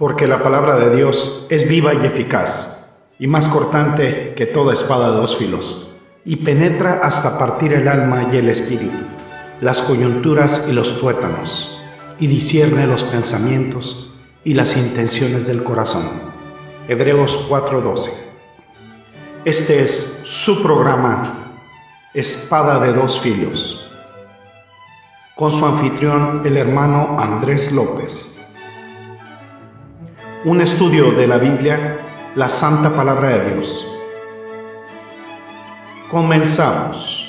porque la palabra de Dios es viva y eficaz, y más cortante que toda espada de dos filos, y penetra hasta partir el alma y el espíritu, las coyunturas y los tuétanos, y discierne los pensamientos y las intenciones del corazón. Hebreos 4:12. Este es su programa, Espada de dos filos, con su anfitrión, el hermano Andrés López un estudio de la Biblia, la Santa Palabra de Dios. Comenzamos.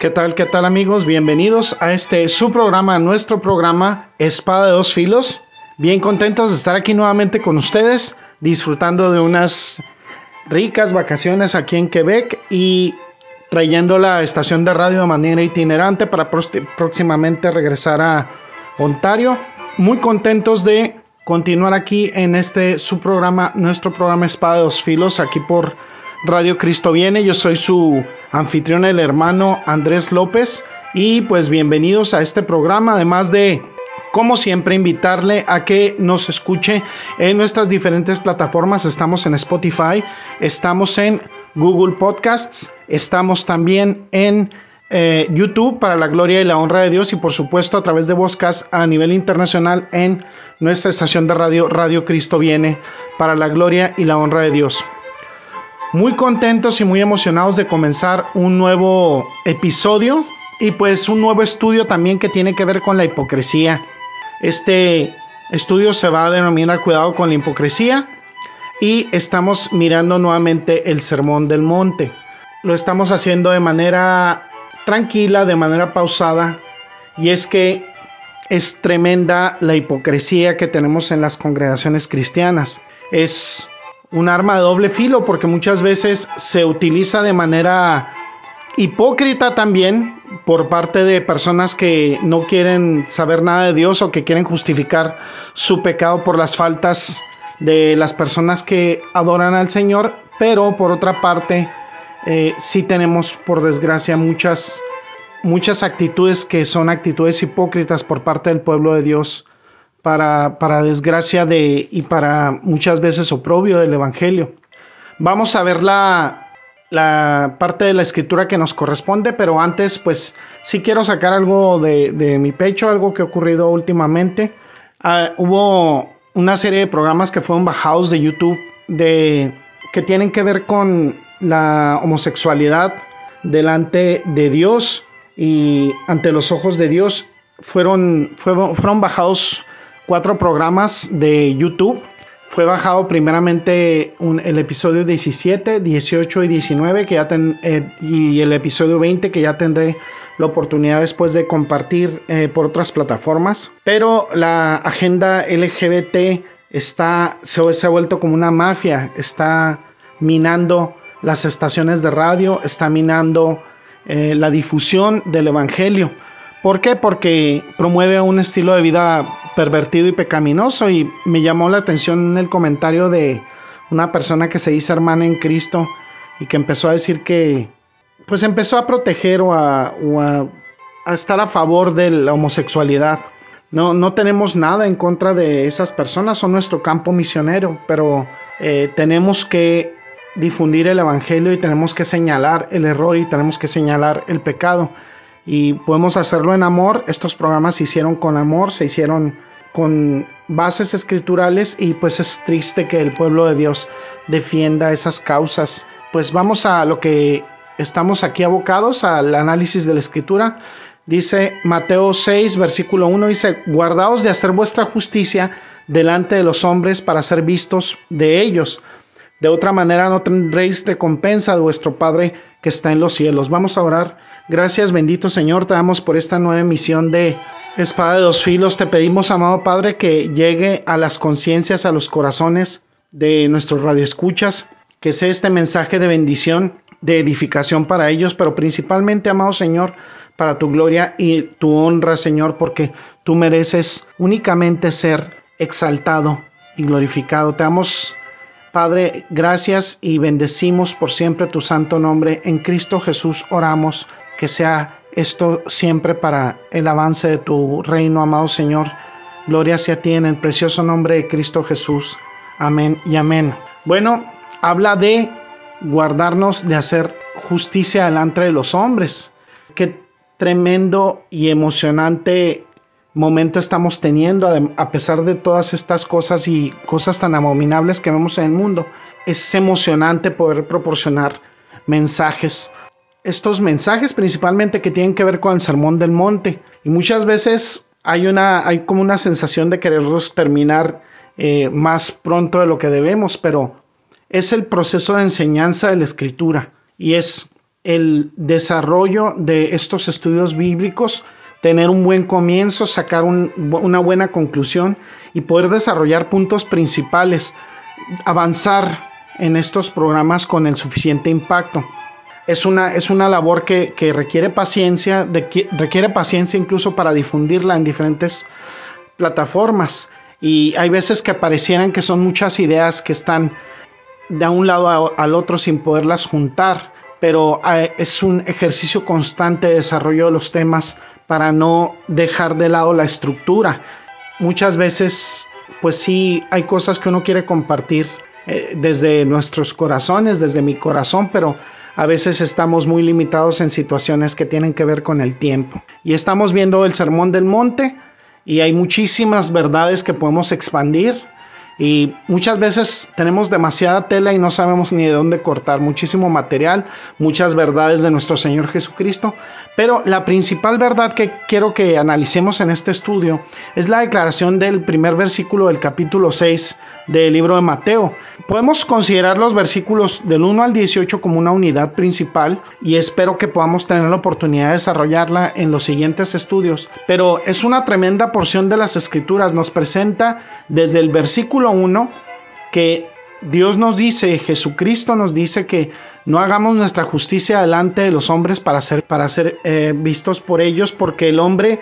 ¿Qué tal, qué tal amigos? Bienvenidos a este su programa, nuestro programa Espada de dos filos. Bien contentos de estar aquí nuevamente con ustedes, disfrutando de unas ricas vacaciones aquí en Quebec y trayendo la estación de radio de manera itinerante para próximamente regresar a Ontario. Muy contentos de continuar aquí en este su programa, nuestro programa Espada de dos Filos, aquí por Radio Cristo Viene. Yo soy su anfitrión, el hermano Andrés López. Y pues bienvenidos a este programa, además de como siempre, invitarle a que nos escuche en nuestras diferentes plataformas. Estamos en Spotify, estamos en Google Podcasts, estamos también en eh, YouTube para la gloria y la honra de Dios y por supuesto a través de Voscas a nivel internacional en nuestra estación de radio Radio Cristo Viene para la gloria y la honra de Dios. Muy contentos y muy emocionados de comenzar un nuevo episodio y pues un nuevo estudio también que tiene que ver con la hipocresía. Este estudio se va a denominar Cuidado con la hipocresía y estamos mirando nuevamente el Sermón del Monte. Lo estamos haciendo de manera tranquila, de manera pausada y es que es tremenda la hipocresía que tenemos en las congregaciones cristianas. Es un arma de doble filo porque muchas veces se utiliza de manera hipócrita también por parte de personas que no quieren saber nada de Dios o que quieren justificar su pecado por las faltas de las personas que adoran al Señor, pero por otra parte eh, sí tenemos por desgracia muchas muchas actitudes que son actitudes hipócritas por parte del pueblo de Dios para, para desgracia de y para muchas veces oprobio del Evangelio. Vamos a ver la, la parte de la escritura que nos corresponde, pero antes pues sí quiero sacar algo de, mi pecho, algo que ha ocurrido últimamente. Ah, hubo una serie de programas que fueron bajados de YouTube de, que tienen que ver con la homosexualidad delante de Dios y ante los ojos de Dios. Fueron, fueron, fueron bajados cuatro programas de YouTube fue bajado primeramente el episodio 17, 18 y 19 que ya eh, y el episodio 20 que ya tendré la oportunidad después de compartir eh, por otras plataformas. Pero la agenda LGBT está, se, ha vuelto como una mafia, está minando las estaciones de radio, está minando eh, la difusión del Evangelio. ¿Por qué? Porque promueve un estilo de vida pervertido y pecaminoso y me llamó la atención el comentario de una persona que se dice hermana en Cristo y que empezó a decir que pues empezó a proteger o a, estar a favor de la homosexualidad. No, no tenemos nada en contra de esas personas, son nuestro campo misionero, pero eh, tenemos que difundir el Evangelio y tenemos que señalar el error y tenemos que señalar el pecado y podemos hacerlo en amor. Estos programas se hicieron con amor, se hicieron con bases escriturales y pues es triste que el pueblo de Dios defienda esas causas. Pues vamos a lo que estamos aquí abocados, al análisis de la escritura. Dice Mateo 6, versículo 1, dice, guardaos de hacer vuestra justicia delante de los hombres para ser vistos de ellos. De otra manera no tendréis recompensa de vuestro Padre que está en los cielos. Vamos a orar. Gracias, bendito Señor, te damos por esta nueva emisión de Espada de dos filos. Te pedimos, amado Padre, que llegue a las conciencias, a los corazones de nuestros radioescuchas, que sea este mensaje de bendición, de edificación para ellos, pero principalmente, amado Señor, para tu gloria y tu honra, Señor, porque tú mereces únicamente ser exaltado y glorificado. Te damos Padre, gracias y bendecimos por siempre tu santo nombre. En Cristo Jesús oramos que sea esto siempre para el avance de tu reino, amado Señor. Gloria sea a ti en el precioso nombre de Cristo Jesús. Amén y amén. Bueno, habla de guardarnos de hacer justicia delante de los hombres. Qué tremendo y emocionante momento estamos teniendo a pesar de todas estas cosas y cosas tan abominables que vemos en el mundo. Es emocionante poder proporcionar mensajes. Estos mensajes principalmente que tienen que ver con el sermón del monte. Y muchas veces hay, una, hay como una sensación de quererlos terminar eh, más pronto de lo que debemos, pero es el proceso de enseñanza de la escritura y es el desarrollo de estos estudios bíblicos, tener un buen comienzo, sacar una buena conclusión y poder desarrollar puntos principales, avanzar en estos programas con el suficiente impacto. Es una, es una labor que, requiere paciencia, requiere paciencia incluso para difundirla en diferentes plataformas. Y hay veces que parecieran que son muchas ideas que están de un lado al otro sin poderlas juntar, pero eh, es un ejercicio constante de desarrollo de los temas para no dejar de lado la estructura. Muchas veces, pues sí, hay cosas que uno quiere compartir eh, desde nuestros corazones, desde mi corazón, pero a veces estamos muy limitados en situaciones que tienen que ver con el tiempo. Y estamos viendo el Sermón del Monte y hay muchísimas verdades que podemos expandir y muchas veces tenemos demasiada tela y no sabemos ni de dónde cortar, muchísimo material, muchas verdades de nuestro Señor Jesucristo, pero la principal verdad que quiero que analicemos en este estudio es la declaración del primer versículo del capítulo 6 del libro de Mateo. Podemos considerar los versículos del 1 al 18 como una unidad principal y espero que podamos tener la oportunidad de desarrollarla en los siguientes estudios. Pero es una tremenda porción de las escrituras. Nos presenta desde el versículo 1 que Dios nos dice, Jesucristo nos dice que no hagamos nuestra justicia delante de los hombres para ser, para ser eh, vistos por ellos, porque el hombre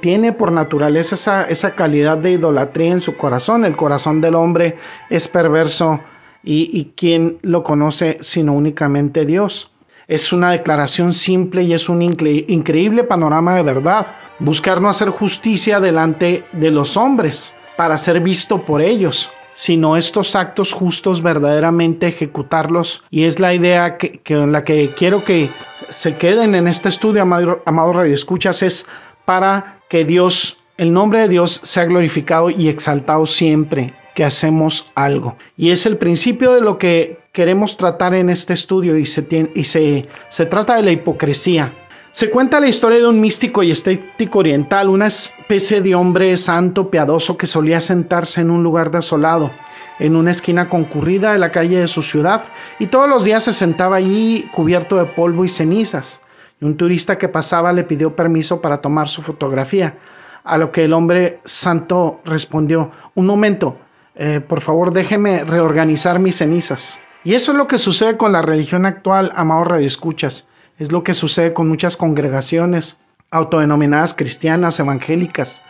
tiene por naturaleza esa, esa, calidad de idolatría en su corazón. El corazón del hombre es perverso y, y quien lo conoce sino únicamente Dios. Es una declaración simple y es un increíble panorama de verdad. Buscar no hacer justicia delante de los hombres para ser visto por ellos sino estos actos justos verdaderamente ejecutarlos. Y es la idea que, en la que quiero que se queden en este estudio, amado, amado Radio Escuchas, es para que Dios, el nombre de Dios, sea glorificado y exaltado siempre que hacemos algo. Y es el principio de lo que queremos tratar en este estudio y se, y se, se trata de la hipocresía. Se cuenta la historia de un místico y estético oriental, una especie de hombre santo piadoso que solía sentarse en un lugar desolado, en una esquina concurrida de la calle de su ciudad, y todos los días se sentaba allí cubierto de polvo y cenizas. Y un turista que pasaba le pidió permiso para tomar su fotografía, a lo que el hombre santo respondió, un momento, eh, por favor déjeme reorganizar mis cenizas. Y eso es lo que sucede con la religión actual, amados radioescuchas. Es lo que sucede con muchas congregaciones autodenominadas cristianas, evangélicas.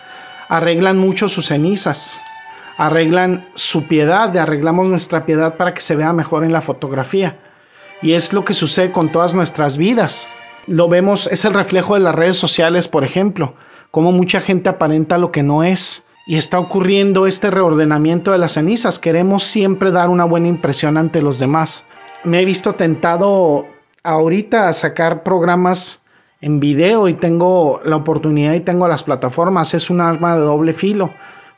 Arreglan mucho sus cenizas, arreglan su piedad, arreglamos nuestra piedad para que se vea mejor en la fotografía. Y es lo que sucede con todas nuestras vidas. Lo vemos, es el reflejo de las redes sociales, por ejemplo, cómo mucha gente aparenta lo que no es. Y está ocurriendo este reordenamiento de las cenizas. Queremos siempre dar una buena impresión ante los demás. Me he visto tentado ahorita a sacar programas en video y tengo la oportunidad y tengo las plataformas, es un arma de doble filo,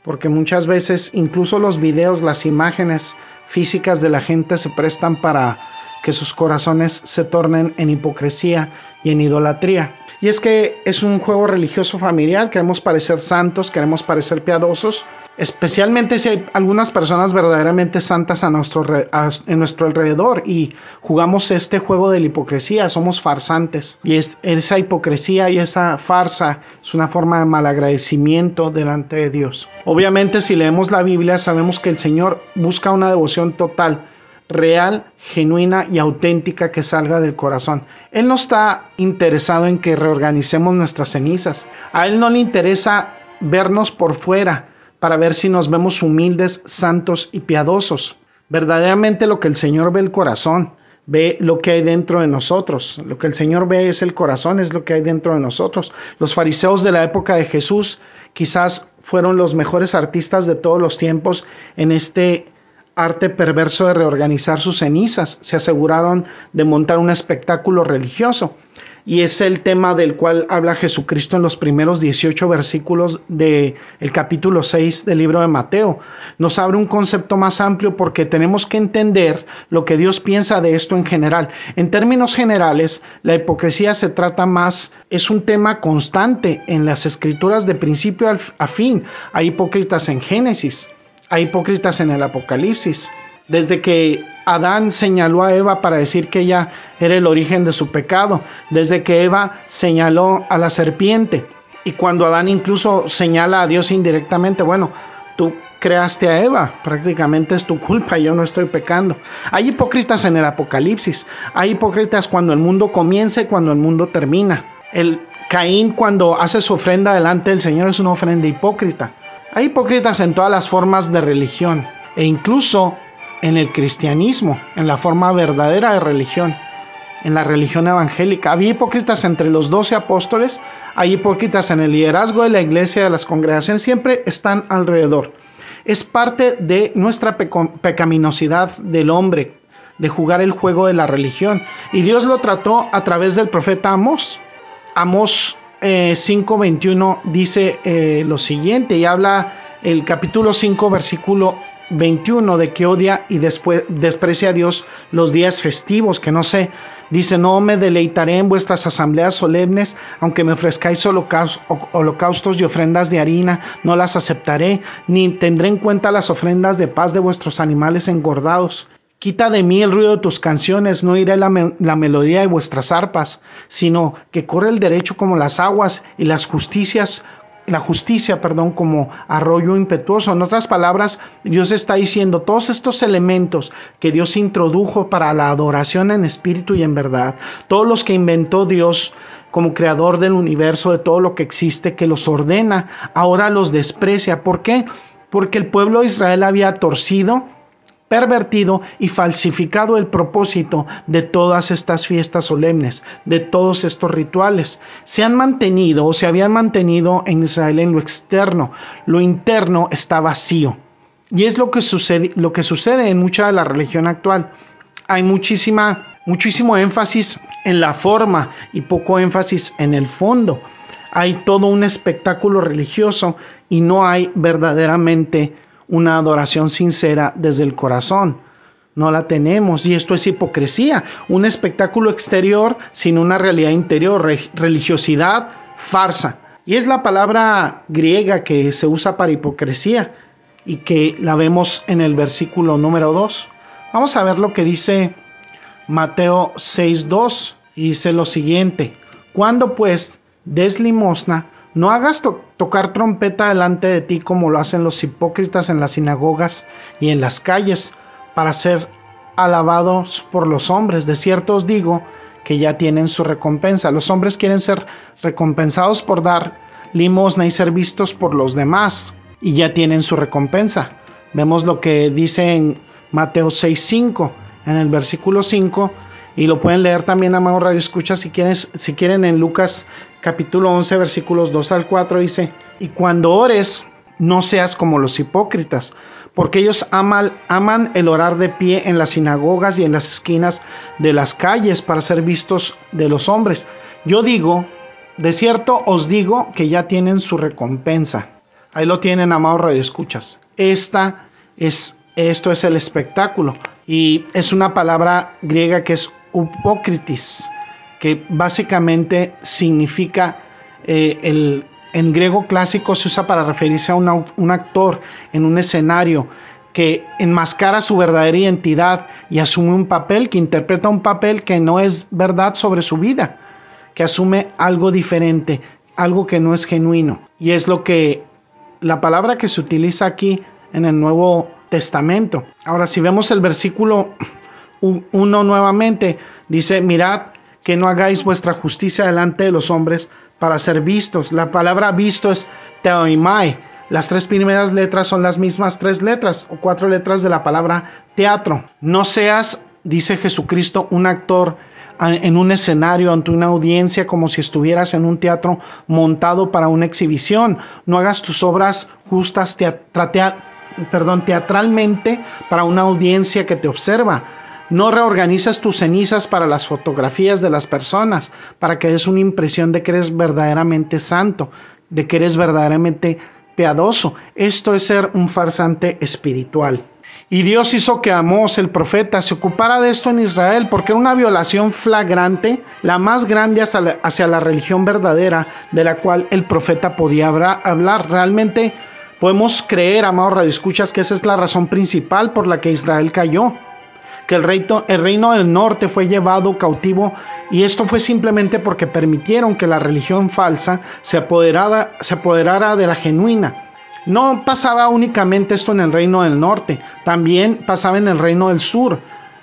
porque muchas veces incluso los videos, las imágenes físicas de la gente se prestan para que sus corazones se tornen en hipocresía y en idolatría. Y es que es un juego religioso familiar, queremos parecer santos, queremos parecer piadosos, especialmente si hay algunas personas verdaderamente santas a nuestro, en nuestro alrededor y jugamos este juego de la hipocresía, somos farsantes. Y es, esa hipocresía y esa farsa es una forma de malagradecimiento delante de Dios. Obviamente si leemos la Biblia sabemos que el Señor busca una devoción total real, genuina y auténtica que salga del corazón. Él no está interesado en que reorganicemos nuestras cenizas. A Él no le interesa vernos por fuera para ver si nos vemos humildes, santos y piadosos. Verdaderamente lo que el Señor ve el corazón, ve lo que hay dentro de nosotros. Lo que el Señor ve es el corazón, es lo que hay dentro de nosotros. Los fariseos de la época de Jesús quizás fueron los mejores artistas de todos los tiempos en este arte perverso de reorganizar sus cenizas. Se aseguraron de montar un espectáculo religioso y es el tema del cual habla Jesucristo en los primeros 18 versículos del el capítulo 6 del libro de Mateo. Nos abre un concepto más amplio porque tenemos que entender lo que Dios piensa de esto en general. En términos generales, la hipocresía se trata más, es un tema constante en las escrituras de principio a fin. Hay hipócritas en Génesis, hay hipócritas en el Apocalipsis. Desde que Adán señaló a Eva para decir que ella era el origen de su pecado, desde que Eva señaló a la serpiente y cuando Adán incluso señala a Dios indirectamente, bueno, tú creaste a Eva, prácticamente es tu culpa, yo no estoy pecando. Hay hipócritas en el Apocalipsis, hay hipócritas cuando el mundo comienza y cuando el mundo termina. El Caín cuando hace su ofrenda delante del Señor es una ofrenda hipócrita. Hay hipócritas en todas las formas de religión e incluso en el cristianismo, en la forma verdadera de religión, en la religión evangélica. Había hipócritas entre los doce apóstoles, hay hipócritas en el liderazgo de la iglesia, de las congregaciones, siempre están alrededor. Es parte de nuestra pecaminosidad del hombre, de jugar el juego de la religión. Y Dios lo trató a través del profeta Amos. Amos eh, 5.21 dice eh, lo siguiente y habla el capítulo 5 versículo 21 de que odia y después desprecia a Dios los días festivos, que no sé, dice, no me deleitaré en vuestras asambleas solemnes, aunque me ofrezcáis holocaustos y ofrendas de harina, no las aceptaré, ni tendré en cuenta las ofrendas de paz de vuestros animales engordados. Quita de mí el ruido de tus canciones, no iré la, la melodía de vuestras arpas, sino que corre el derecho como las aguas y las justicias la justicia, perdón, como arroyo impetuoso. En otras palabras, Dios está diciendo todos estos elementos que Dios introdujo para la adoración en espíritu y en verdad, todos los que inventó Dios como creador del universo, de todo lo que existe, que los ordena, ahora los desprecia. ¿Por qué? Porque el pueblo de Israel había torcido pervertido y falsificado el propósito de todas estas fiestas solemnes, de todos estos rituales. Se han mantenido o se habían mantenido en Israel en lo externo, lo interno está vacío. Y es lo que sucede, lo que sucede en mucha de la religión actual. Hay muchísima, muchísimo énfasis en la forma y poco énfasis en el fondo. Hay todo un espectáculo religioso y no hay verdaderamente una adoración sincera desde el corazón. No la tenemos y esto es hipocresía, un espectáculo exterior sin una realidad interior, religiosidad, farsa. Y es la palabra griega que se usa para hipocresía y que la vemos en el versículo número 2. Vamos a ver lo que dice Mateo 6.2 y dice lo siguiente, cuando pues des limosna, no hagas tocar trompeta delante de ti como lo hacen los hipócritas en las sinagogas y en las calles para ser alabados por los hombres. De cierto os digo que ya tienen su recompensa. Los hombres quieren ser recompensados por dar limosna y ser vistos por los demás y ya tienen su recompensa. Vemos lo que dice en Mateo 6:5 en el versículo 5 y lo pueden leer también, amado Radio Escucha, si quieren, si quieren en Lucas capítulo 11, versículos 2 al 4, dice, y cuando ores, no seas como los hipócritas, porque ellos aman, aman el orar de pie en las sinagogas y en las esquinas de las calles para ser vistos de los hombres. Yo digo, de cierto os digo que ya tienen su recompensa. Ahí lo tienen, amado Radio Escuchas. Esta es, esto es el espectáculo. Y es una palabra griega que es upokritis, que básicamente significa, eh, el, en griego clásico se usa para referirse a un actor en un escenario que enmascara su verdadera identidad y asume un papel, que interpreta un papel que no es verdad sobre su vida, que asume algo diferente, algo que no es genuino. Y es lo que la palabra que se utiliza aquí en el Nuevo Testamento. Ahora, si vemos el versículo uno nuevamente dice, mirad que no hagáis vuestra justicia delante de los hombres para ser vistos. La palabra visto es teoimai. Las tres primeras letras son las mismas tres letras o cuatro letras de la palabra teatro. No seas, dice Jesucristo, un actor en un escenario ante una audiencia como si estuvieras en un teatro montado para una exhibición. No hagas tus obras justas teatralmente para una audiencia que te observa. No reorganizas tus cenizas para las fotografías de las personas, para que des una impresión de que eres verdaderamente santo, de que eres verdaderamente piadoso. Esto es ser un farsante espiritual. Y Dios hizo que Amós, el profeta, se ocupara de esto en Israel, porque era una violación flagrante, la más grande hacia la, religión verdadera de la cual el profeta podía hablar. Realmente podemos creer, amados radioescuchas, que esa es la razón principal por la que Israel cayó, que el reino, el reino del norte fue llevado cautivo y esto fue simplemente porque permitieron que la religión falsa se apoderara, se apoderara de la genuina. No pasaba únicamente esto en el reino del norte, también pasaba en el reino del sur.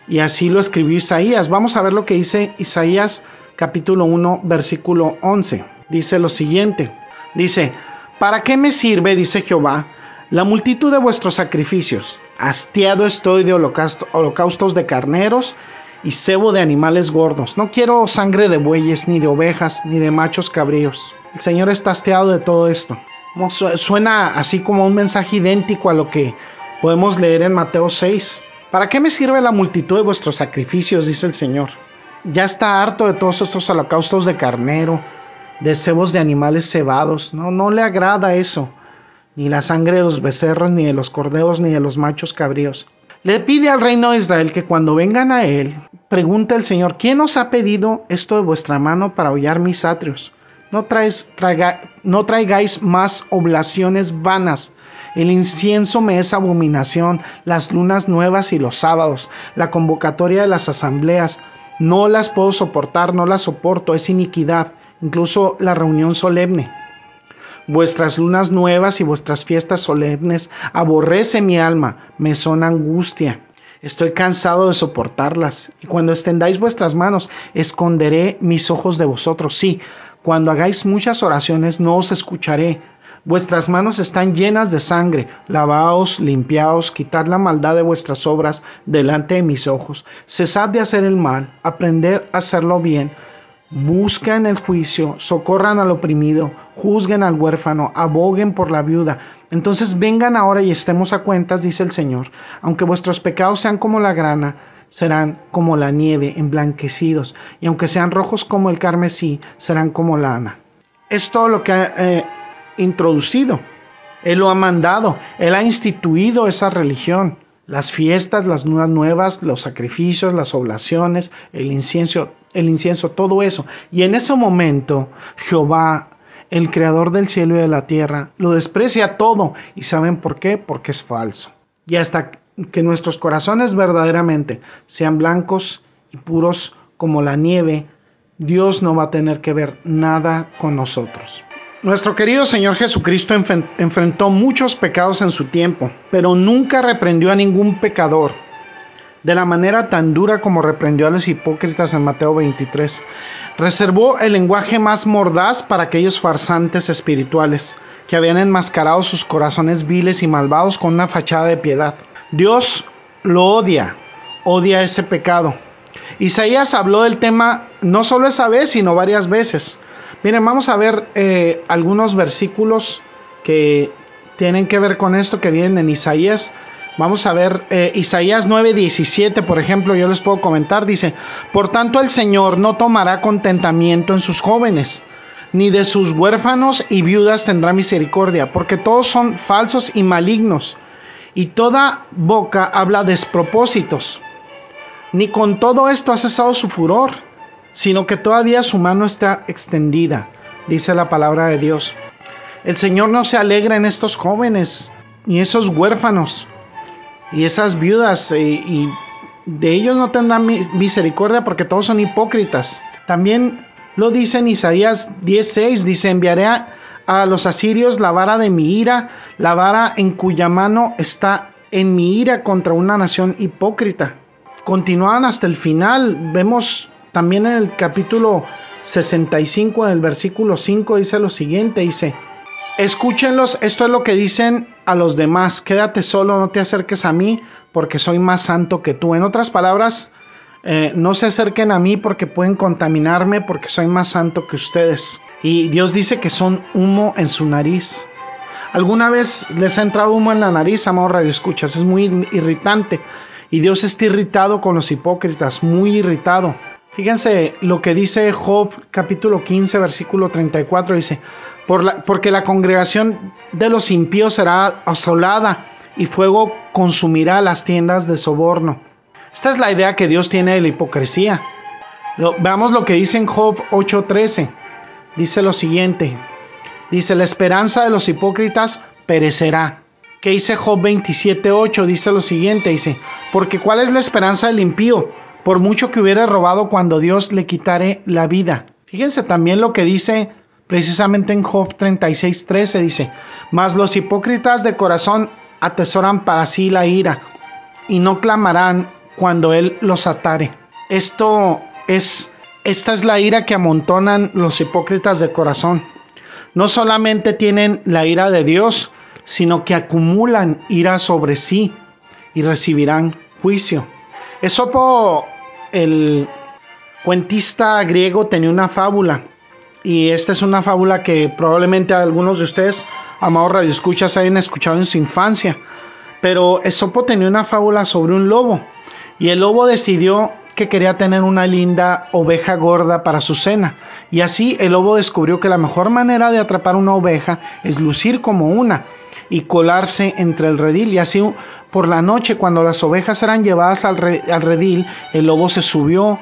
Y así lo escribió Isaías. Vamos a ver lo que dice Isaías capítulo 1 versículo 11. Dice lo siguiente. Dice, ¿para qué me sirve, dice Jehová, la multitud de vuestros sacrificios? Hastiado estoy de holocaustos de carneros y cebo de animales gordos. No quiero sangre de bueyes, ni de ovejas, ni de machos cabríos. El Señor está hastiado de todo esto. Suena así como un mensaje idéntico a lo que podemos leer en Mateo 6. ¿Para qué me sirve la multitud de vuestros sacrificios? dice el Señor. Ya está harto de todos estos holocaustos de carnero, de cebos de animales cebados. No, no le agrada eso. Ni la sangre de los becerros, ni de los cordeos, ni de los machos cabríos. Le pide al reino de Israel que cuando vengan a él, pregunte el Señor, ¿quién os ha pedido esto de vuestra mano para hollar mis atrios? No, no traigáis más oblaciones vanas. El incienso me es abominación, las lunas nuevas y los sábados, la convocatoria de las asambleas. No las puedo soportar, no las soporto, es iniquidad, incluso la reunión solemne. Vuestras lunas nuevas y vuestras fiestas solemnes aborrece mi alma, me son angustia. Estoy cansado de soportarlas, y cuando extendáis vuestras manos, esconderé mis ojos de vosotros. Sí, cuando hagáis muchas oraciones no os escucharé. Vuestras manos están llenas de sangre. Lavaos, limpiaos, quitad la maldad de vuestras obras delante de mis ojos. Cesad de hacer el mal, aprender a hacerlo bien. Busquen el juicio, socorran al oprimido, juzguen al huérfano, aboguen por la viuda. Entonces vengan ahora y estemos a cuentas, dice el Señor. Aunque vuestros pecados sean como la grana, serán como la nieve, emblanquecidos, y aunque sean rojos como el carmesí, serán como lana. Es todo lo que ha eh, introducido. Él lo ha mandado, Él ha instituido esa religión. Las fiestas, las nuevas nuevas, los sacrificios, las oblaciones, el incienso, el incienso, todo eso. Y en ese momento Jehová, el creador del cielo y de la tierra, lo desprecia todo. ¿Y saben por qué? Porque es falso. Y hasta que nuestros corazones verdaderamente sean blancos y puros como la nieve, Dios no va a tener que ver nada con nosotros. Nuestro querido Señor Jesucristo enfrentó muchos pecados en su tiempo, pero nunca reprendió a ningún pecador de la manera tan dura como reprendió a los hipócritas en Mateo 23. Reservó el lenguaje más mordaz para aquellos farsantes espirituales que habían enmascarado sus corazones viles y malvados con una fachada de piedad. Dios lo odia, odia ese pecado. Isaías habló del tema no solo esa vez, sino varias veces. Miren, vamos a ver eh, algunos versículos que tienen que ver con esto que vienen en Isaías. Vamos a ver eh, Isaías 9:17, por ejemplo, yo les puedo comentar, dice, por tanto el Señor no tomará contentamiento en sus jóvenes, ni de sus huérfanos y viudas tendrá misericordia, porque todos son falsos y malignos y toda boca habla despropósitos. Ni con todo esto ha cesado su furor, sino que todavía su mano está extendida, dice la palabra de Dios. El Señor no se alegra en estos jóvenes, ni esos huérfanos, y esas viudas, y, y de ellos no tendrá misericordia porque todos son hipócritas. También lo dice en Isaías 16, dice, enviaré a, a los asirios la vara de mi ira, la vara en cuya mano está en mi ira contra una nación hipócrita. Continúan hasta el final. Vemos también en el capítulo 65, en el versículo 5, dice lo siguiente, dice, escúchenlos, esto es lo que dicen a los demás, quédate solo, no te acerques a mí, porque soy más santo que tú. En otras palabras, eh, no se acerquen a mí porque pueden contaminarme, porque soy más santo que ustedes. Y Dios dice que son humo en su nariz. ¿Alguna vez les ha entrado humo en la nariz, amado Radio Escuchas? Es muy irritante. Y Dios está irritado con los hipócritas, muy irritado. Fíjense lo que dice Job capítulo 15 versículo 34. Dice, Por porque la congregación de los impíos será asolada y fuego consumirá las tiendas de soborno. Esta es la idea que Dios tiene de la hipocresía. veamos lo que dice en Job 8:13. Dice lo siguiente. Dice, la esperanza de los hipócritas perecerá. ¿Qué dice Job 27:8? Dice lo siguiente. Dice, porque ¿cuál es la esperanza del impío? por mucho que hubiera robado cuando Dios le quitare la vida. Fíjense también lo que dice precisamente en Job 36:13 dice, mas los hipócritas de corazón atesoran para sí la ira y no clamarán cuando él los atare. Esto es esta es la ira que amontonan los hipócritas de corazón. No solamente tienen la ira de Dios, sino que acumulan ira sobre sí y recibirán juicio. Esopo el cuentista griego tenía una fábula y esta es una fábula que probablemente algunos de ustedes, amados radioescuchas, hayan escuchado en su infancia. Pero Esopo tenía una fábula sobre un lobo y el lobo decidió que quería tener una linda oveja gorda para su cena. Y así el lobo descubrió que la mejor manera de atrapar una oveja es lucir como una y colarse entre el redil. Y así por la noche, cuando las ovejas eran llevadas al, redil, el lobo se subió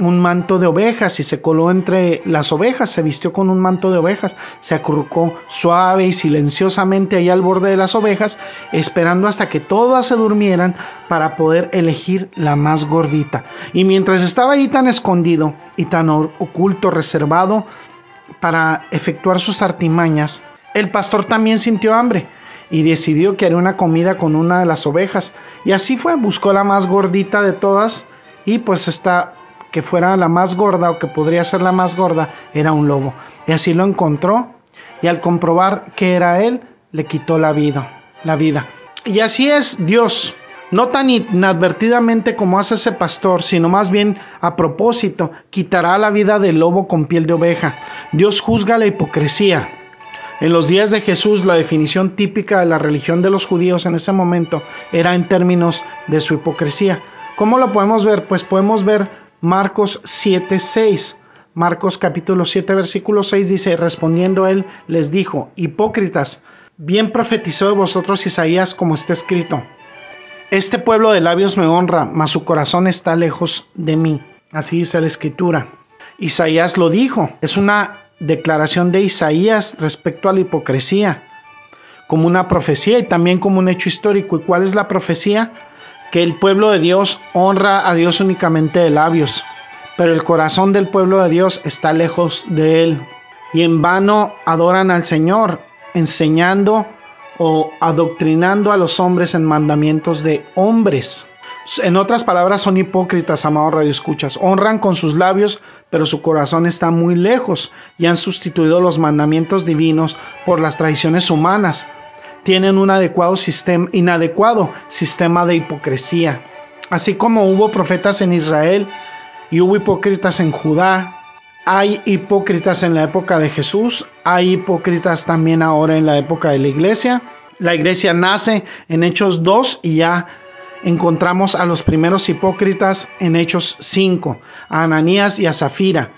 un manto de ovejas y se coló entre las ovejas, se vistió con un manto de ovejas, se acurrucó suave y silenciosamente ahí al borde de las ovejas, esperando hasta que todas se durmieran para poder elegir la más gordita. Y mientras estaba ahí tan escondido y tan oculto, reservado para efectuar sus artimañas, el pastor también sintió hambre y decidió que haría una comida con una de las ovejas. Y así fue, buscó la más gordita de todas y pues esta que fuera la más gorda o que podría ser la más gorda era un lobo. Y así lo encontró y al comprobar que era él, le quitó la vida, la vida. Y así es Dios, no tan inadvertidamente como hace ese pastor, sino más bien a propósito, quitará la vida del lobo con piel de oveja. Dios juzga la hipocresía, en los días de Jesús, la definición típica de la religión de los judíos en ese momento era en términos de su hipocresía. ¿Cómo lo podemos ver? Pues podemos ver Marcos 7:6. Marcos capítulo 7 versículo 6 dice, respondiendo él, les dijo, hipócritas, bien profetizó de vosotros Isaías como está escrito. Este pueblo de labios me honra, mas su corazón está lejos de mí. Así dice la escritura. Isaías lo dijo, es una declaración de Isaías respecto a la hipocresía, como una profecía y también como un hecho histórico. ¿Y cuál es la profecía? Que el pueblo de Dios honra a Dios únicamente de labios, pero el corazón del pueblo de Dios está lejos de él. Y en vano adoran al Señor, enseñando o adoctrinando a los hombres en mandamientos de hombres. En otras palabras, son hipócritas, amados radioescuchas. Honran con sus labios, pero su corazón está muy lejos y han sustituido los mandamientos divinos por las tradiciones humanas. Tienen un adecuado sistema, inadecuado sistema de hipocresía. Así como hubo profetas en Israel y hubo hipócritas en Judá, hay hipócritas en la época de Jesús, hay hipócritas también ahora en la época de la iglesia. La iglesia nace en Hechos 2 y ya encontramos a los primeros hipócritas en Hechos 5, a Ananías y a Zafira.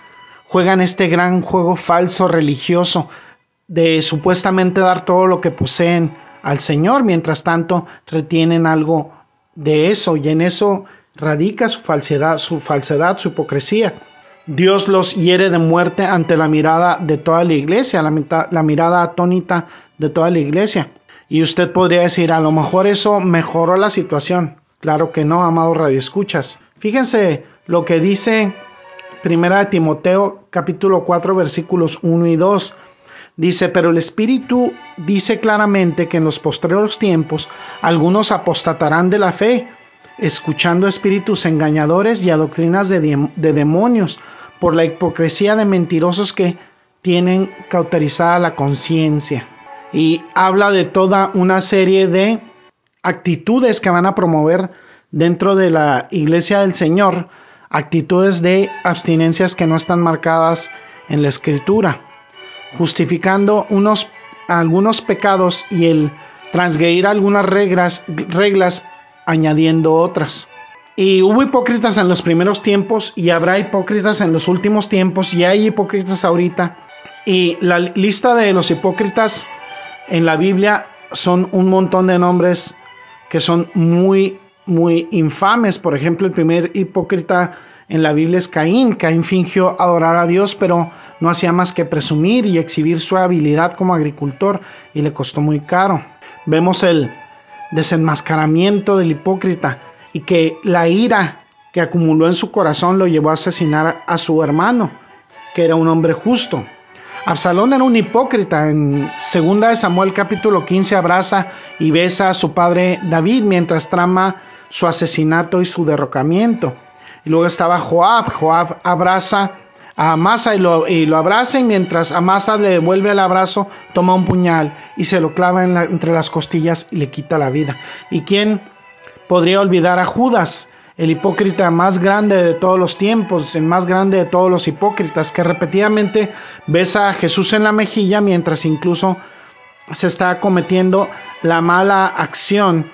Juegan este gran juego falso religioso de supuestamente dar todo lo que poseen al Señor, mientras tanto retienen algo de eso y en eso radica su falsedad, su falsedad, su hipocresía. Dios los hiere de muerte ante la mirada de toda la iglesia, la, la mirada atónita de toda la iglesia. Y usted podría decir, a lo mejor eso mejoró la situación. Claro que no, amado Radio Escuchas. Fíjense lo que dice Primera de Timoteo capítulo 4 versículos 1 y 2. Dice, pero el Espíritu dice claramente que en los postreros tiempos algunos apostatarán de la fe, escuchando espíritus engañadores y a doctrinas de, de demonios, por la hipocresía de mentirosos que tienen cauterizada la conciencia. y habla de toda una serie de actitudes que van a promover dentro de la iglesia del Señor, actitudes de abstinencias que no están marcadas en la escritura, justificando unos algunos pecados y el transgredir algunas reglas, reglas añadiendo otras. Y hubo hipócritas en los primeros tiempos y habrá hipócritas en los últimos tiempos y hay hipócritas ahorita. Y la lista de los hipócritas en la Biblia son un montón de nombres que son muy, muy infames. Por ejemplo, el primer hipócrita en la Biblia es Caín. Caín fingió adorar a Dios, pero no hacía más que presumir y exhibir su habilidad como agricultor y le costó muy caro. Vemos el desenmascaramiento del hipócrita y que la ira que acumuló en su corazón lo llevó a asesinar a su hermano, que era un hombre justo. Absalón era un hipócrita. En 2 Samuel capítulo 15 abraza y besa a su padre David mientras trama su asesinato y su derrocamiento. Y luego estaba Joab. Joab abraza a Amasa y lo, y lo abraza y mientras Amasa le devuelve el abrazo, toma un puñal y se lo clava entre las costillas y le quita la vida. ¿Y quién podría olvidar a Judas? el hipócrita más grande de todos los tiempos, el más grande de todos los hipócritas, que repetidamente besa a Jesús en la mejilla mientras incluso se está cometiendo la mala acción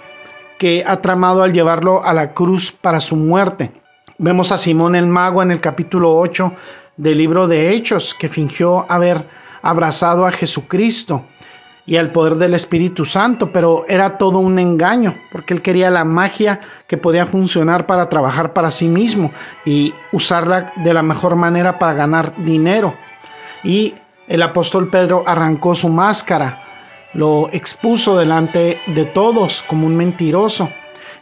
que ha tramado al llevarlo a la cruz para su muerte. Vemos a Simón el mago en el capítulo 8 del libro de Hechos, que fingió haber abrazado a Jesucristo y al poder del Espíritu Santo, pero era todo un engaño, porque él quería la magia que podía funcionar para trabajar para sí mismo y usarla de la mejor manera para ganar dinero. Y el apóstol Pedro arrancó su máscara, lo expuso delante de todos como un mentiroso.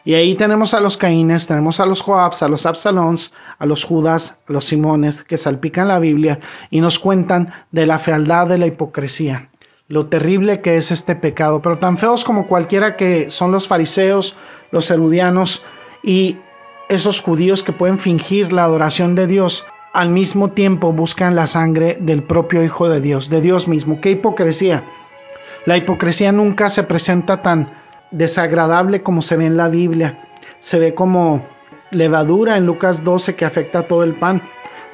Y ahí tenemos a los Caínes, tenemos a los Joabs, a los Absalons, a los Judas, a los Simones, que salpican la Biblia y nos cuentan de la fealdad de la hipocresía lo terrible que es este pecado, pero tan feos como cualquiera que son los fariseos, los erudianos y esos judíos que pueden fingir la adoración de Dios, al mismo tiempo buscan la sangre del propio Hijo de Dios, de Dios mismo. ¡Qué hipocresía! La hipocresía nunca se presenta tan desagradable como se ve en la Biblia. Se ve como levadura en Lucas 12 que afecta a todo el pan.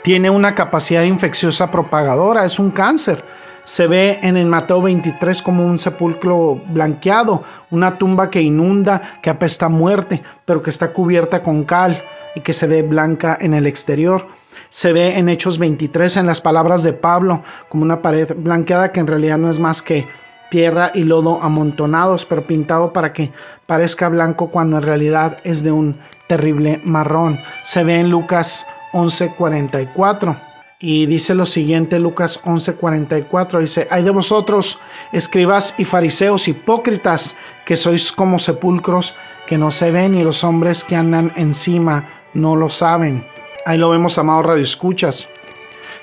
Tiene una capacidad infecciosa propagadora, es un cáncer se ve en el Mateo 23 como un sepulcro blanqueado, una tumba que inunda, que apesta a muerte, pero que está cubierta con cal y que se ve blanca en el exterior. Se ve en Hechos 23 en las palabras de Pablo como una pared blanqueada que en realidad no es más que tierra y lodo amontonados, pero pintado para que parezca blanco cuando en realidad es de un terrible marrón. Se ve en Lucas 11:44 y dice lo siguiente, Lucas 11:44, dice, hay de vosotros, escribas y fariseos hipócritas, que sois como sepulcros que no se ven y los hombres que andan encima no lo saben. Ahí lo vemos, amado Radio Escuchas.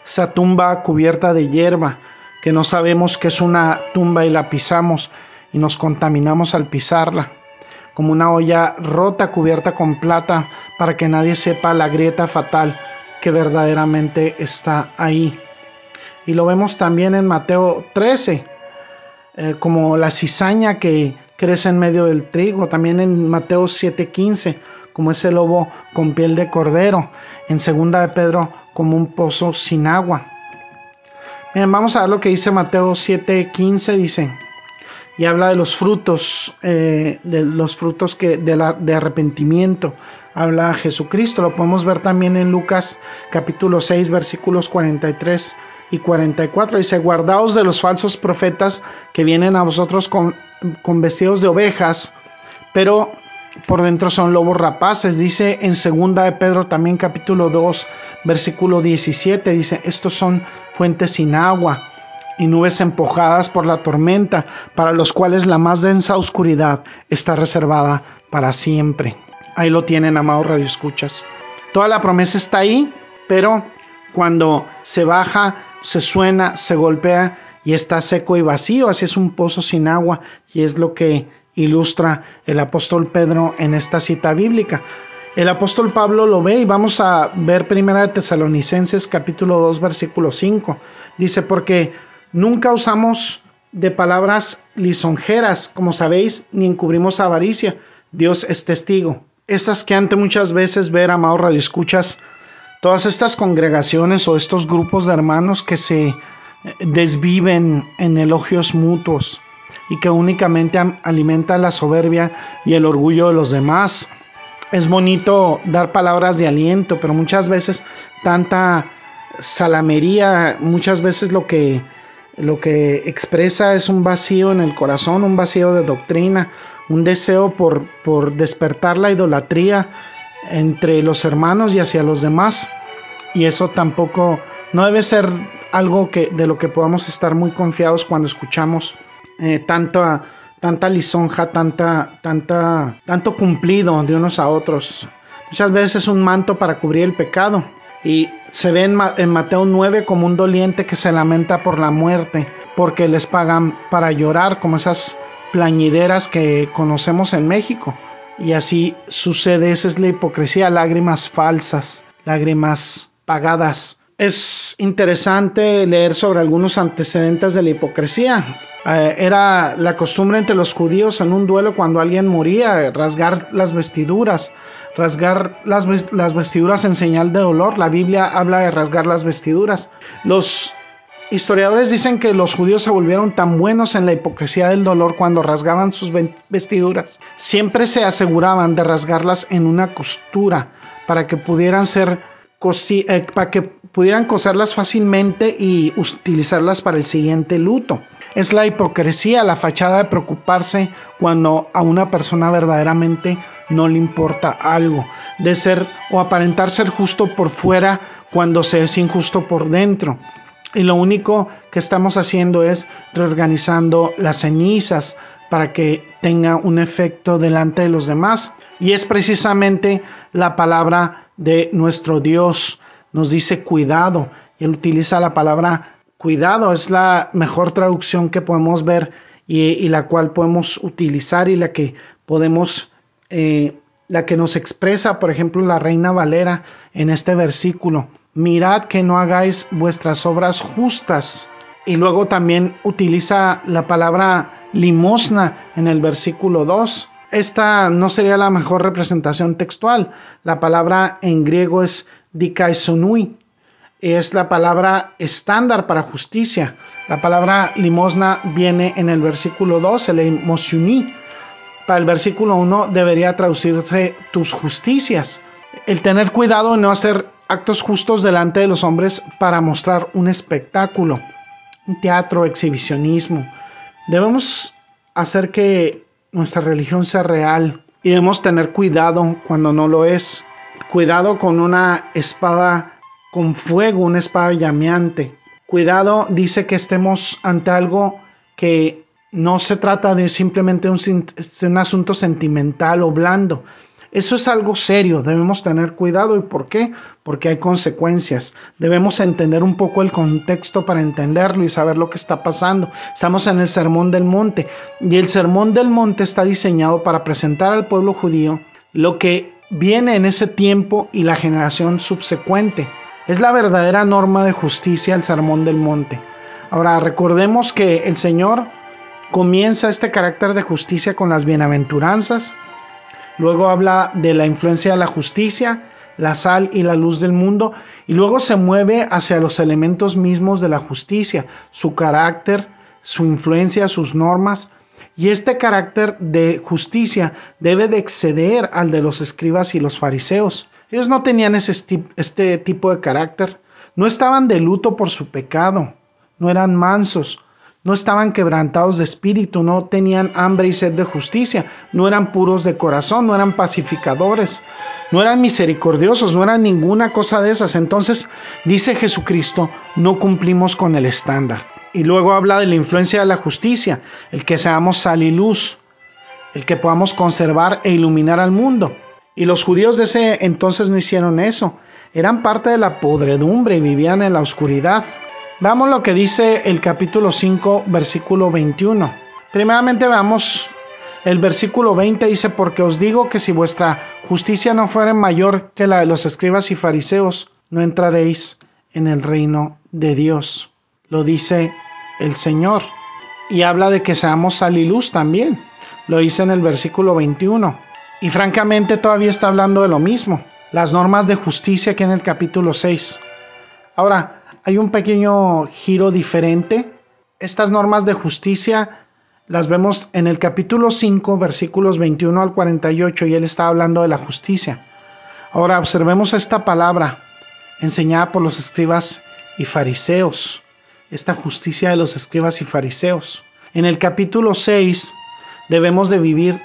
Esa tumba cubierta de hierba, que no sabemos que es una tumba y la pisamos y nos contaminamos al pisarla. Como una olla rota cubierta con plata para que nadie sepa la grieta fatal que verdaderamente está ahí. Y lo vemos también en Mateo 13, eh, como la cizaña que crece en medio del trigo, también en Mateo 7:15, como ese lobo con piel de cordero, en segunda de Pedro como un pozo sin agua. Bien, vamos a ver lo que dice Mateo 7:15, dice, y habla de los frutos, eh, de los frutos que, de, arrepentimiento, habla Jesucristo. Lo podemos ver también en Lucas capítulo 6 versículos 43 y 44. Dice, guardaos de los falsos profetas que vienen a vosotros con, con vestidos de ovejas, pero por dentro son lobos rapaces. Dice en segunda de Pedro también capítulo 2 versículo 17. Dice, estos son fuentes sin agua y nubes empujadas por la tormenta, para los cuales la más densa oscuridad está reservada para siempre. Ahí lo tienen, amado Radio Escuchas. Toda la promesa está ahí, pero cuando se baja, se suena, se golpea y está seco y vacío, así es un pozo sin agua y es lo que ilustra el apóstol Pedro en esta cita bíblica. El apóstol Pablo lo ve y vamos a ver primera de Tesalonicenses capítulo 2 versículo 5. Dice, porque nunca usamos de palabras lisonjeras, como sabéis, ni encubrimos avaricia. Dios es testigo. Estas que ante muchas veces ver, amado Radio Escuchas, todas estas congregaciones o estos grupos de hermanos que se eh, desviven en elogios mutuos y que únicamente alimentan la soberbia y el orgullo de los demás. Es bonito dar palabras de aliento, pero muchas veces tanta salamería, muchas veces lo que lo que expresa es un vacío en el corazón, un vacío de doctrina, un deseo por, por despertar la idolatría entre los hermanos y hacia los demás. Y eso tampoco no debe ser algo que, de lo que podamos estar muy confiados cuando escuchamos eh, tanta, tanta lisonja, tanta, tanta, tanto cumplido de unos a otros. Muchas veces es un manto para cubrir el pecado. Y se ve en, Mateo 9 como un doliente que se lamenta por la muerte, porque les pagan para llorar, como esas plañideras que conocemos en México. Y así sucede, esa es la hipocresía, lágrimas falsas, lágrimas pagadas. Es interesante leer sobre algunos antecedentes de la hipocresía. Eh, era la costumbre entre los judíos en un duelo cuando alguien moría, rasgar las vestiduras, rasgar las, vestiduras en señal de dolor. La Biblia habla de rasgar las vestiduras. Los historiadores dicen que los judíos se volvieron tan buenos en la hipocresía del dolor cuando rasgaban sus vestiduras. Siempre se aseguraban de rasgarlas en una costura para que pudieran ser eh, para que pudieran coserlas fácilmente y utilizarlas para el siguiente luto. Es la hipocresía, la fachada de preocuparse cuando a una persona verdaderamente no le importa algo, de ser o aparentar ser justo por fuera cuando se es injusto por dentro. Y lo único que estamos haciendo es reorganizando las cenizas para que tenga un efecto delante de los demás. Y es precisamente la palabra de nuestro Dios. Nos dice cuidado. Y él utiliza la palabra cuidado. Es la mejor traducción que podemos ver y, la cual podemos utilizar y la que podemos eh, la que nos expresa, por ejemplo, la Reina Valera en este versículo. Mirad que no hagáis vuestras obras justas. Y luego también utiliza la palabra limosna en el versículo 2. Esta no sería la mejor representación textual. La palabra en griego es dikaisonui. Es la palabra estándar para justicia. La palabra limosna viene en el versículo 2, el emociuni para el versículo 1 debería traducirse tus justicias. El tener cuidado de no hacer actos justos delante de los hombres para mostrar un espectáculo, un teatro, exhibicionismo. Debemos hacer que nuestra religión sea real y debemos tener cuidado cuando no lo es. Cuidado con una espada con fuego, una espada llameante. Cuidado dice que estemos ante algo que no se trata de simplemente un, asunto sentimental o blando. Eso es algo serio, debemos tener cuidado. ¿Y por qué? Porque hay consecuencias. Debemos entender un poco el contexto para entenderlo y saber lo que está pasando. Estamos en el Sermón del Monte y el Sermón del Monte está diseñado para presentar al pueblo judío lo que viene en ese tiempo y la generación subsecuente. Es la verdadera norma de justicia el Sermón del Monte. Ahora recordemos que el Señor comienza este carácter de justicia con las bienaventuranzas, luego habla de la influencia de la justicia, la sal y la luz del mundo, y luego se mueve hacia los elementos mismos de la justicia, su carácter, su influencia, sus normas, y este carácter de justicia debe de exceder al de los escribas y los fariseos. Ellos no tenían este tipo de carácter, no estaban de luto por su pecado, no eran mansos, no estaban quebrantados de espíritu, no tenían hambre y sed de justicia, no eran puros de corazón, no eran pacificadores, no eran misericordiosos, no eran ninguna cosa de esas. Entonces, dice Jesucristo, no cumplimos con el estándar. Y luego habla de la influencia de la justicia, el que seamos sal y luz, el que podamos conservar e iluminar al mundo. Y los judíos de ese entonces no hicieron eso, eran parte de la podredumbre y vivían en la oscuridad. Veamos lo que dice el capítulo 5, versículo 21. Primeramente veamos el versículo 20 dice, porque os digo que si vuestra justicia no fuera mayor que la de los escribas y fariseos, no entraréis en el reino de Dios. Lo dice el Señor. y habla de que seamos sal y luz también. Lo dice en el versículo 21. Y francamente todavía está hablando de lo mismo. Las normas de justicia que en el capítulo 6. Ahora, hay un pequeño giro diferente. Estas normas de justicia las vemos en el capítulo 5, versículos 21 al 48, y él está hablando de la justicia. Ahora observemos esta palabra enseñada por los escribas y fariseos, esta justicia de los escribas y fariseos. En el capítulo 6 debemos de vivir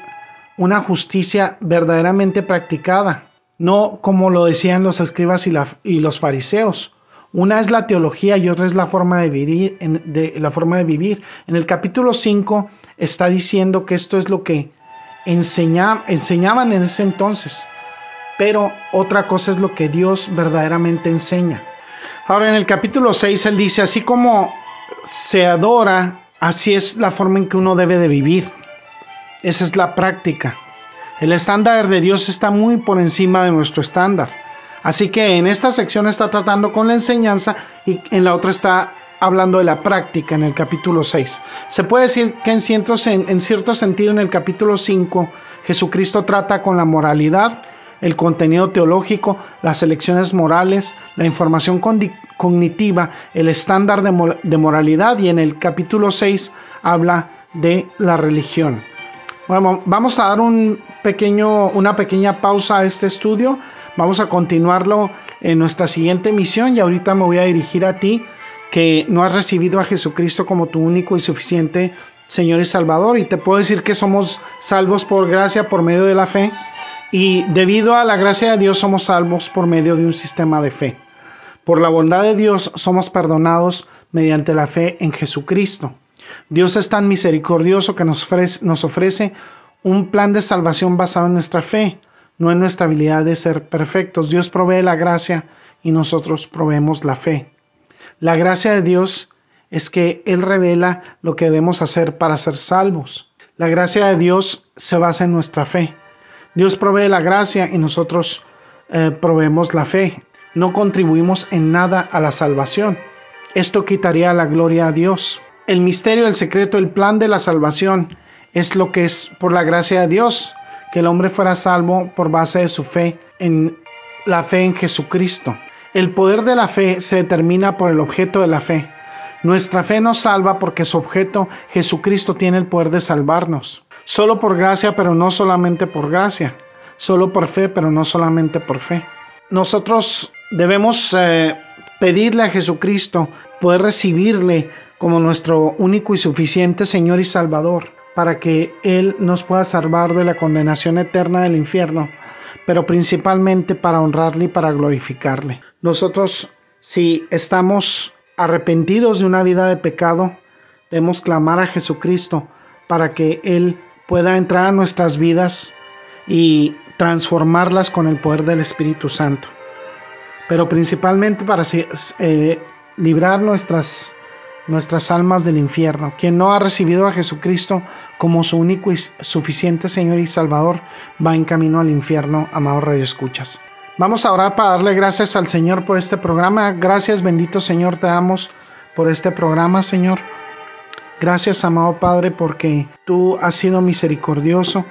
una justicia verdaderamente practicada, no como lo decían los escribas y, los fariseos. Una es la teología y otra es la forma de vivir. En, la forma de vivir. en el capítulo 5 está diciendo que esto es lo que enseñaban en ese entonces, pero otra cosa es lo que Dios verdaderamente enseña. Ahora en el capítulo 6 él dice, así como se adora, así es la forma en que uno debe de vivir. Esa es la práctica. El estándar de Dios está muy por encima de nuestro estándar. Así que en esta sección está tratando con la enseñanza y en la otra está hablando de la práctica en el capítulo 6. Se puede decir que en cierto, en cierto sentido en el capítulo 5 Jesucristo trata con la moralidad, el contenido teológico, las elecciones morales, la información cognitiva, el estándar de, moralidad y en el capítulo 6 habla de la religión. Bueno, vamos a dar un pequeño, una pequeña pausa a este estudio. Vamos a continuarlo en nuestra siguiente misión y ahorita me voy a dirigir a ti que no has recibido a Jesucristo como tu único y suficiente Señor y Salvador. Y te puedo decir que somos salvos por gracia, por medio de la fe. Y debido a la gracia de Dios somos salvos por medio de un sistema de fe. Por la bondad de Dios somos perdonados mediante la fe en Jesucristo. Dios es tan misericordioso que nos ofrece, un plan de salvación basado en nuestra fe, no en nuestra habilidad de ser perfectos. Dios provee la gracia y nosotros proveemos la fe. La gracia de Dios es que Él revela lo que debemos hacer para ser salvos. La gracia de Dios se basa en nuestra fe. Dios provee la gracia y nosotros eh, proveemos la fe. No contribuimos en nada a la salvación. Esto quitaría la gloria a Dios. El misterio, el secreto, el plan de la salvación es lo que es por la gracia de Dios, que el hombre fuera salvo por base de su fe en la fe en Jesucristo. El poder de la fe se determina por el objeto de la fe. Nuestra fe nos salva porque su objeto, Jesucristo, tiene el poder de salvarnos. Solo por gracia, pero no solamente por gracia. Solo por fe, pero no solamente por fe. Nosotros debemos eh, pedirle a Jesucristo poder recibirle como nuestro único y suficiente Señor y Salvador, para que Él nos pueda salvar de la condenación eterna del infierno, pero principalmente para honrarle y para glorificarle. Nosotros, si estamos arrepentidos de una vida de pecado, debemos clamar a Jesucristo para que Él pueda entrar a nuestras vidas y transformarlas con el poder del Espíritu Santo. Pero principalmente para eh, librar nuestras nuestras almas del infierno. Quien no ha recibido a Jesucristo como su único y suficiente Señor y Salvador va en camino al infierno, amado Radio Escuchas. Vamos a orar para darle gracias al Señor por este programa. Gracias, bendito Señor, te damos por este programa, Señor. Gracias, amado Padre, porque tú has sido misericordioso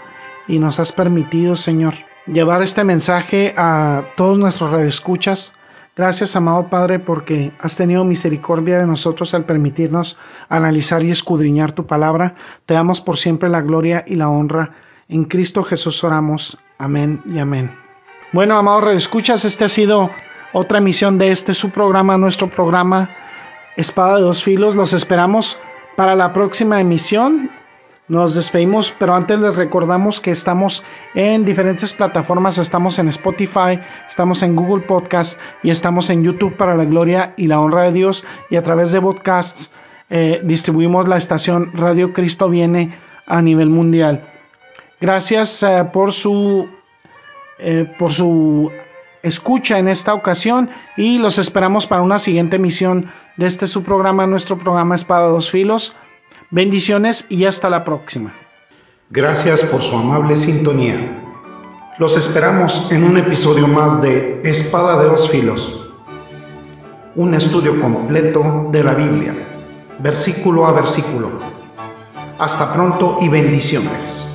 y nos has permitido, Señor, llevar este mensaje a todos nuestros radioescuchas Gracias, amado Padre, porque has tenido misericordia de nosotros al permitirnos analizar y escudriñar tu palabra. Te damos por siempre la gloria y la honra. En Cristo Jesús oramos. Amén y amén. Bueno, amados escuchas, este ha sido otra emisión de este su programa, nuestro programa Espada de dos filos. Los esperamos para la próxima emisión nos despedimos, pero antes les recordamos que estamos en diferentes plataformas, estamos en Spotify, estamos en Google Podcast y estamos en YouTube para la gloria y la honra de Dios y a través de podcasts eh, distribuimos la estación Radio Cristo Viene a nivel mundial. Gracias eh, por su eh, por su escucha en esta ocasión y los esperamos para una siguiente emisión de este su programa, nuestro programa Espada Dos Filos. Bendiciones y hasta la próxima. Gracias por su amable sintonía. Los esperamos en un episodio más de Espada de dos filos. Un estudio completo de la Biblia, versículo a versículo, Hasta pronto y bendiciones.